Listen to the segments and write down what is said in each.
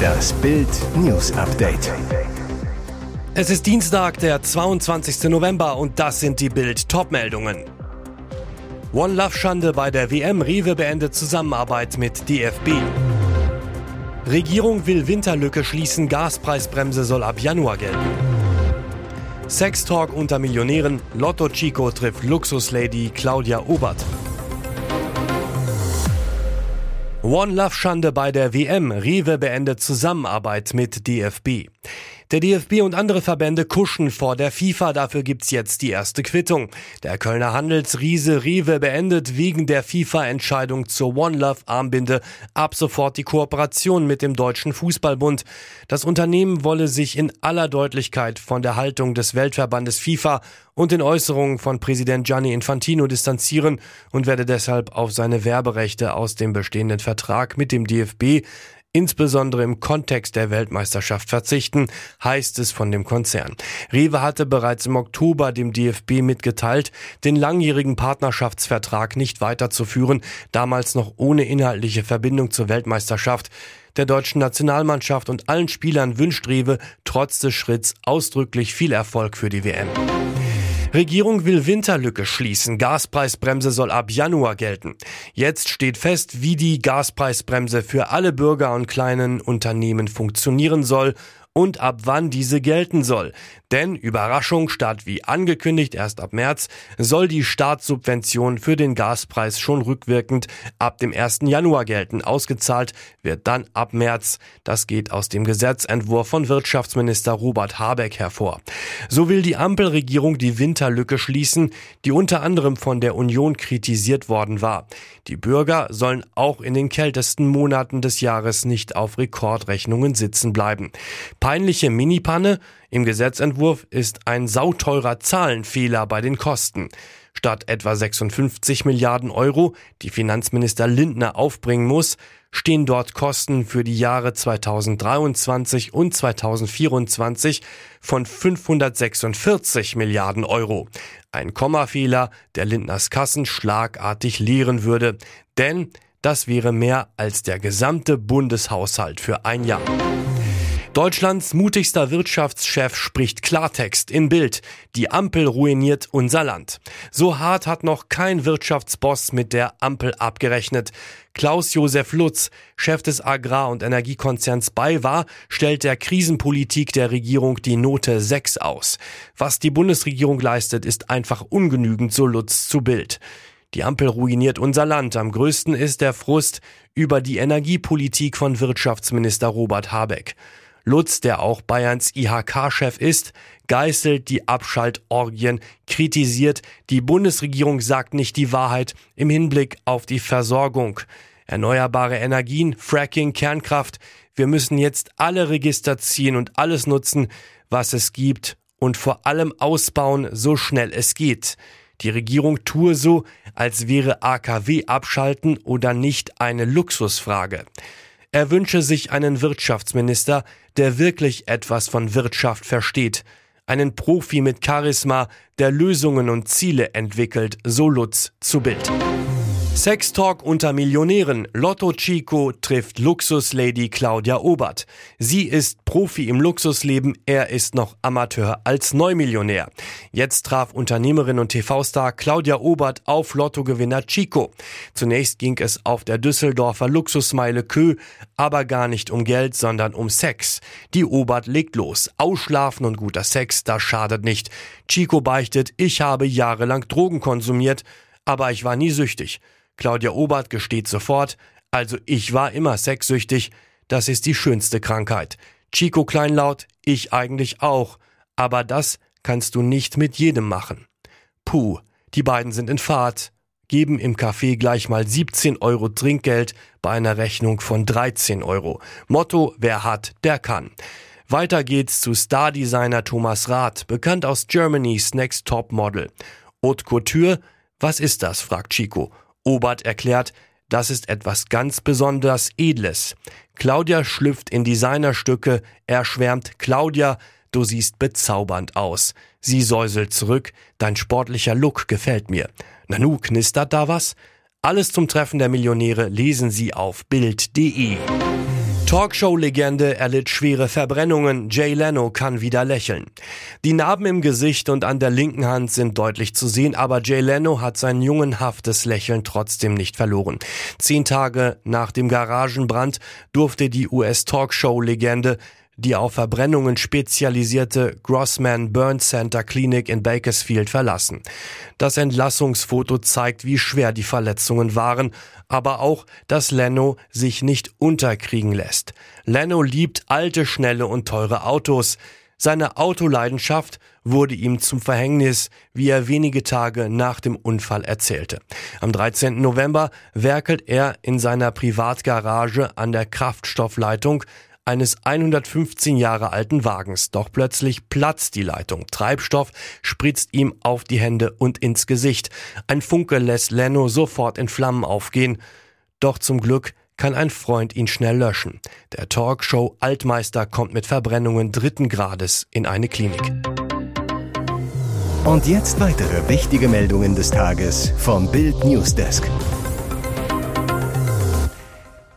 Das Bild News Update. Es ist Dienstag, der 22. November und das sind die Bild Topmeldungen. One Love Schande bei der WM Rewe beendet Zusammenarbeit mit DFB. Regierung will Winterlücke schließen, Gaspreisbremse soll ab Januar gelten. Sextalk unter Millionären, Lotto Chico trifft Luxuslady Claudia Obert. One Love Schande bei der WM. Rewe beendet Zusammenarbeit mit DFB. Der DFB und andere Verbände kuschen vor der FIFA. Dafür gibt's jetzt die erste Quittung. Der Kölner Handelsriese Rewe beendet wegen der FIFA-Entscheidung zur One Love Armbinde ab sofort die Kooperation mit dem Deutschen Fußballbund. Das Unternehmen wolle sich in aller Deutlichkeit von der Haltung des Weltverbandes FIFA und den Äußerungen von Präsident Gianni Infantino distanzieren und werde deshalb auf seine Werberechte aus dem bestehenden Vertrag mit dem DFB insbesondere im Kontext der Weltmeisterschaft verzichten, heißt es von dem Konzern. Rewe hatte bereits im Oktober dem DFB mitgeteilt, den langjährigen Partnerschaftsvertrag nicht weiterzuführen, damals noch ohne inhaltliche Verbindung zur Weltmeisterschaft. Der deutschen Nationalmannschaft und allen Spielern wünscht Rewe trotz des Schritts ausdrücklich viel Erfolg für die WM. Regierung will Winterlücke schließen. Gaspreisbremse soll ab Januar gelten. Jetzt steht fest, wie die Gaspreisbremse für alle Bürger und kleinen Unternehmen funktionieren soll und ab wann diese gelten soll. Denn Überraschung, statt wie angekündigt erst ab März, soll die Staatssubvention für den Gaspreis schon rückwirkend ab dem 1. Januar gelten. Ausgezahlt wird dann ab März. Das geht aus dem Gesetzentwurf von Wirtschaftsminister Robert Habeck hervor. So will die Ampelregierung die Winterlücke schließen, die unter anderem von der Union kritisiert worden war. Die Bürger sollen auch in den kältesten Monaten des Jahres nicht auf Rekordrechnungen sitzen bleiben. Peinliche Minipanne? Im Gesetzentwurf ist ein sauteurer Zahlenfehler bei den Kosten. Statt etwa 56 Milliarden Euro, die Finanzminister Lindner aufbringen muss, stehen dort Kosten für die Jahre 2023 und 2024 von 546 Milliarden Euro. Ein Kommafehler, der Lindners Kassen schlagartig leeren würde. Denn das wäre mehr als der gesamte Bundeshaushalt für ein Jahr. Deutschlands mutigster Wirtschaftschef spricht Klartext in Bild. Die Ampel ruiniert unser Land. So hart hat noch kein Wirtschaftsboss mit der Ampel abgerechnet. Klaus-Josef Lutz, Chef des Agrar- und Energiekonzerns BayWa, stellt der Krisenpolitik der Regierung die Note 6 aus. Was die Bundesregierung leistet, ist einfach ungenügend, so Lutz zu Bild. Die Ampel ruiniert unser Land. Am größten ist der Frust über die Energiepolitik von Wirtschaftsminister Robert Habeck. Lutz, der auch Bayerns IHK-Chef ist, geißelt die Abschaltorgien, kritisiert, die Bundesregierung sagt nicht die Wahrheit im Hinblick auf die Versorgung. Erneuerbare Energien, Fracking, Kernkraft. Wir müssen jetzt alle Register ziehen und alles nutzen, was es gibt und vor allem ausbauen, so schnell es geht. Die Regierung tue so, als wäre AKW abschalten oder nicht eine Luxusfrage. Er wünsche sich einen Wirtschaftsminister, der wirklich etwas von Wirtschaft versteht, einen Profi mit Charisma, der Lösungen und Ziele entwickelt, so Lutz zu Bild. Sextalk unter Millionären. Lotto Chico trifft Luxuslady Claudia Obert. Sie ist Profi im Luxusleben, er ist noch Amateur als Neumillionär. Jetzt traf Unternehmerin und TV-Star Claudia Obert auf Lottogewinner Chico. Zunächst ging es auf der Düsseldorfer Luxusmeile Kö, aber gar nicht um Geld, sondern um Sex. Die Obert legt los. Ausschlafen und guter Sex, das schadet nicht. Chico beichtet, ich habe jahrelang Drogen konsumiert, aber ich war nie süchtig. Claudia Obert gesteht sofort, also ich war immer sexsüchtig, das ist die schönste Krankheit. Chico Kleinlaut, ich eigentlich auch, aber das kannst du nicht mit jedem machen. Puh, die beiden sind in Fahrt, geben im Café gleich mal 17 Euro Trinkgeld bei einer Rechnung von 13 Euro. Motto, wer hat, der kann. Weiter geht's zu Stardesigner Thomas Rath, bekannt aus Germany's Next Top Model. Haute Couture, was ist das? fragt Chico. Obert erklärt, das ist etwas ganz besonders Edles. Claudia schlüpft in Designerstücke, er schwärmt, Claudia, du siehst bezaubernd aus. Sie säuselt zurück, dein sportlicher Look gefällt mir. Nanu, knistert da was? Alles zum Treffen der Millionäre lesen Sie auf Bild.de. Talkshow-Legende erlitt schwere Verbrennungen. Jay Leno kann wieder lächeln. Die Narben im Gesicht und an der linken Hand sind deutlich zu sehen, aber Jay Leno hat sein jungenhaftes Lächeln trotzdem nicht verloren. Zehn Tage nach dem Garagenbrand durfte die US-Talkshow-Legende die auf Verbrennungen spezialisierte Grossman Burn Center Clinic in Bakersfield verlassen. Das Entlassungsfoto zeigt, wie schwer die Verletzungen waren, aber auch, dass Leno sich nicht unterkriegen lässt. Leno liebt alte, schnelle und teure Autos. Seine Autoleidenschaft wurde ihm zum Verhängnis, wie er wenige Tage nach dem Unfall erzählte. Am 13. November werkelt er in seiner Privatgarage an der Kraftstoffleitung eines 115 Jahre alten Wagens. Doch plötzlich platzt die Leitung. Treibstoff spritzt ihm auf die Hände und ins Gesicht. Ein Funke lässt Leno sofort in Flammen aufgehen. Doch zum Glück kann ein Freund ihn schnell löschen. Der Talkshow Altmeister kommt mit Verbrennungen dritten Grades in eine Klinik. Und jetzt weitere wichtige Meldungen des Tages vom Bild Newsdesk.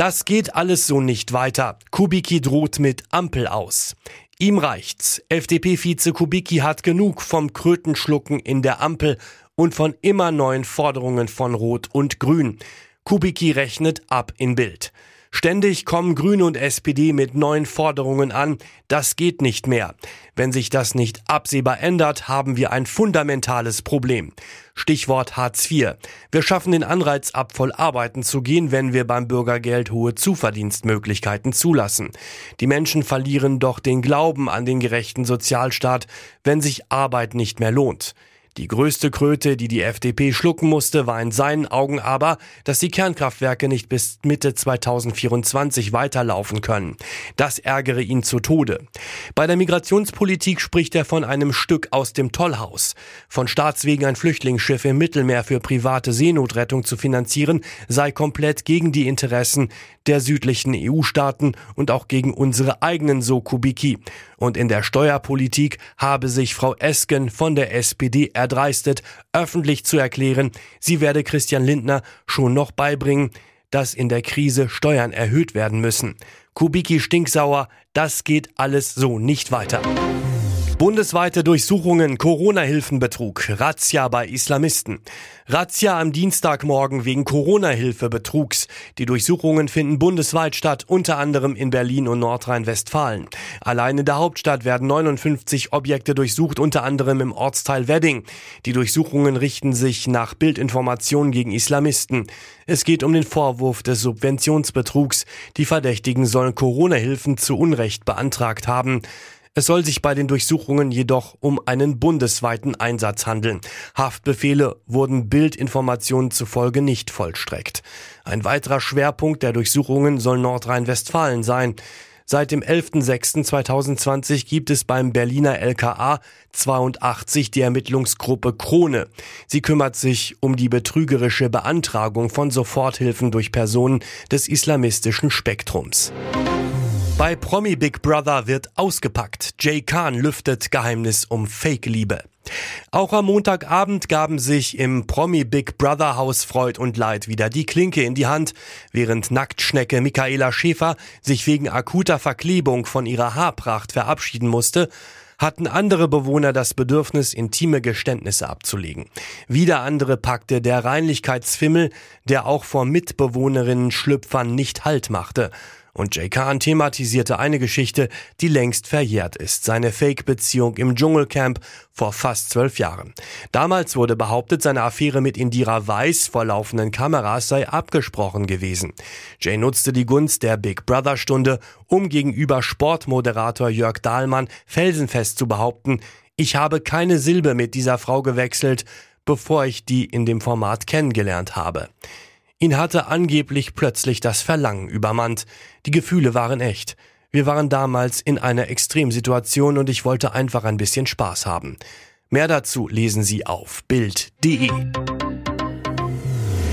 Das geht alles so nicht weiter. Kubicki droht mit Ampel aus. Ihm reicht's. FDP-Vize Kubicki hat genug vom Krötenschlucken in der Ampel und von immer neuen Forderungen von Rot und Grün. Kubicki rechnet ab in Bild. Ständig kommen Grüne und SPD mit neuen Forderungen an. Das geht nicht mehr. Wenn sich das nicht absehbar ändert, haben wir ein fundamentales Problem. Stichwort Hartz IV. Wir schaffen den Anreiz ab, voll arbeiten zu gehen, wenn wir beim Bürgergeld hohe Zuverdienstmöglichkeiten zulassen. Die Menschen verlieren doch den Glauben an den gerechten Sozialstaat, wenn sich Arbeit nicht mehr lohnt. Die größte Kröte, die die FDP schlucken musste, war in seinen Augen aber, dass die Kernkraftwerke nicht bis Mitte 2024 weiterlaufen können. Das ärgere ihn zu Tode. Bei der Migrationspolitik spricht er von einem Stück aus dem Tollhaus. Von Staatswegen ein Flüchtlingsschiff im Mittelmeer für private Seenotrettung zu finanzieren, sei komplett gegen die Interessen der südlichen EU-Staaten und auch gegen unsere eigenen so Kubiki. Und in der Steuerpolitik habe sich Frau Esken von der SPD erdreistet, öffentlich zu erklären, sie werde Christian Lindner schon noch beibringen, dass in der Krise Steuern erhöht werden müssen. Kubicki stinksauer, das geht alles so nicht weiter. Bundesweite Durchsuchungen, Corona-Hilfenbetrug, Razzia bei Islamisten. Razzia am Dienstagmorgen wegen Corona-Hilfebetrugs. Die Durchsuchungen finden bundesweit statt, unter anderem in Berlin und Nordrhein-Westfalen. Allein in der Hauptstadt werden 59 Objekte durchsucht, unter anderem im Ortsteil Wedding. Die Durchsuchungen richten sich nach Bildinformationen gegen Islamisten. Es geht um den Vorwurf des Subventionsbetrugs. Die Verdächtigen sollen Corona-Hilfen zu Unrecht beantragt haben. Es soll sich bei den Durchsuchungen jedoch um einen bundesweiten Einsatz handeln. Haftbefehle wurden Bildinformationen zufolge nicht vollstreckt. Ein weiterer Schwerpunkt der Durchsuchungen soll Nordrhein-Westfalen sein. Seit dem 11.06.2020 gibt es beim Berliner LKA 82 die Ermittlungsgruppe Krone. Sie kümmert sich um die betrügerische Beantragung von Soforthilfen durch Personen des islamistischen Spektrums. Bei Promi Big Brother wird ausgepackt. Jay Khan lüftet Geheimnis um Fake-Liebe. Auch am Montagabend gaben sich im Promi Big Brother Haus Freud und Leid wieder die Klinke in die Hand, während Nacktschnecke Michaela Schäfer sich wegen akuter Verklebung von ihrer Haarpracht verabschieden musste, hatten andere Bewohner das Bedürfnis, intime Geständnisse abzulegen. Wieder andere packte der Reinlichkeitsfimmel, der auch vor Mitbewohnerinnen Schlüpfern nicht Halt machte. Und Jay Khan thematisierte eine Geschichte, die längst verjährt ist, seine Fake-Beziehung im Dschungelcamp vor fast zwölf Jahren. Damals wurde behauptet, seine Affäre mit Indira Weiss vor laufenden Kameras sei abgesprochen gewesen. Jay nutzte die Gunst der Big Brother Stunde, um gegenüber Sportmoderator Jörg Dahlmann felsenfest zu behaupten, ich habe keine Silbe mit dieser Frau gewechselt, bevor ich die in dem Format kennengelernt habe. Ihn hatte angeblich plötzlich das Verlangen übermannt. Die Gefühle waren echt. Wir waren damals in einer Extremsituation und ich wollte einfach ein bisschen Spaß haben. Mehr dazu lesen Sie auf Bild.de.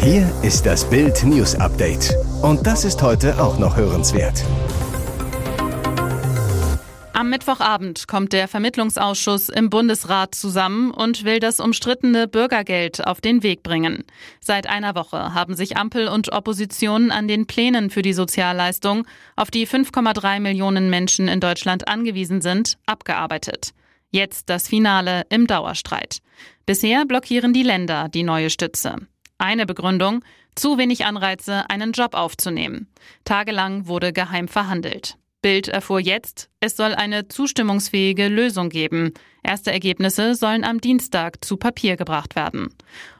Hier ist das Bild News Update. Und das ist heute auch noch hörenswert. Am Mittwochabend kommt der Vermittlungsausschuss im Bundesrat zusammen und will das umstrittene Bürgergeld auf den Weg bringen. Seit einer Woche haben sich Ampel und Opposition an den Plänen für die Sozialleistung, auf die 5,3 Millionen Menschen in Deutschland angewiesen sind, abgearbeitet. Jetzt das Finale im Dauerstreit. Bisher blockieren die Länder die neue Stütze. Eine Begründung, zu wenig Anreize, einen Job aufzunehmen. Tagelang wurde geheim verhandelt. Bild erfuhr jetzt, es soll eine zustimmungsfähige Lösung geben. Erste Ergebnisse sollen am Dienstag zu Papier gebracht werden.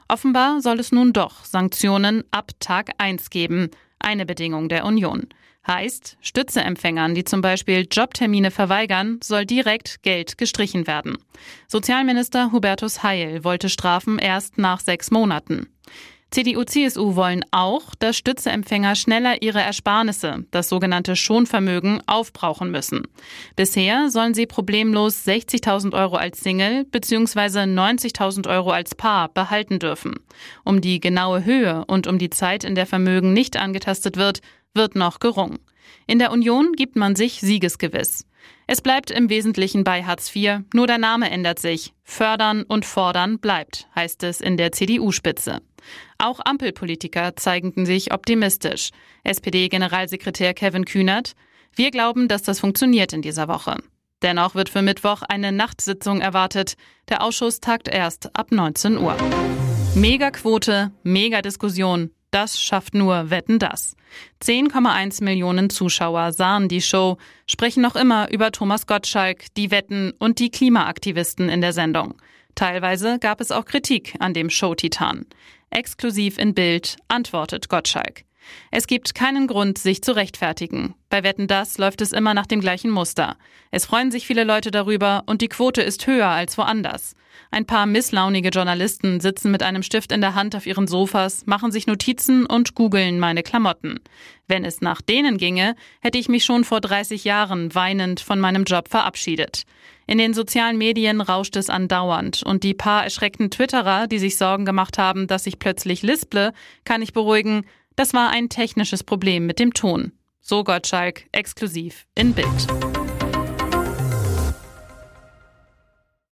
Offenbar soll es nun doch Sanktionen ab Tag 1 geben, eine Bedingung der Union. Heißt, Stützeempfängern, die zum Beispiel Jobtermine verweigern, soll direkt Geld gestrichen werden. Sozialminister Hubertus Heil wollte Strafen erst nach sechs Monaten. CDU, CSU wollen auch, dass Stützeempfänger schneller ihre Ersparnisse, das sogenannte Schonvermögen, aufbrauchen müssen. Bisher sollen sie problemlos 60.000 Euro als Single bzw. 90.000 Euro als Paar behalten dürfen. Um die genaue Höhe und um die Zeit, in der Vermögen nicht angetastet wird, wird noch gerungen. In der Union gibt man sich siegesgewiss. Es bleibt im Wesentlichen bei Hartz IV, nur der Name ändert sich. Fördern und fordern bleibt, heißt es in der CDU-Spitze. Auch Ampelpolitiker zeigten sich optimistisch. SPD-Generalsekretär Kevin Kühnert, wir glauben, dass das funktioniert in dieser Woche. Dennoch wird für Mittwoch eine Nachtsitzung erwartet. Der Ausschuss tagt erst ab 19 Uhr. Megaquote, Megadiskussion, das schafft nur Wetten das. 10,1 Millionen Zuschauer sahen die Show, sprechen noch immer über Thomas Gottschalk, die Wetten und die Klimaaktivisten in der Sendung. Teilweise gab es auch Kritik an dem Show-Titan. Exklusiv in Bild antwortet Gottschalk. Es gibt keinen Grund, sich zu rechtfertigen. Bei Wetten das läuft es immer nach dem gleichen Muster. Es freuen sich viele Leute darüber und die Quote ist höher als woanders. Ein paar misslaunige Journalisten sitzen mit einem Stift in der Hand auf ihren Sofas, machen sich Notizen und googeln meine Klamotten. Wenn es nach denen ginge, hätte ich mich schon vor 30 Jahren weinend von meinem Job verabschiedet. In den sozialen Medien rauscht es andauernd und die paar erschreckten Twitterer, die sich Sorgen gemacht haben, dass ich plötzlich lisple, kann ich beruhigen, das war ein technisches Problem mit dem Ton. So Gottschalk, exklusiv in Bild.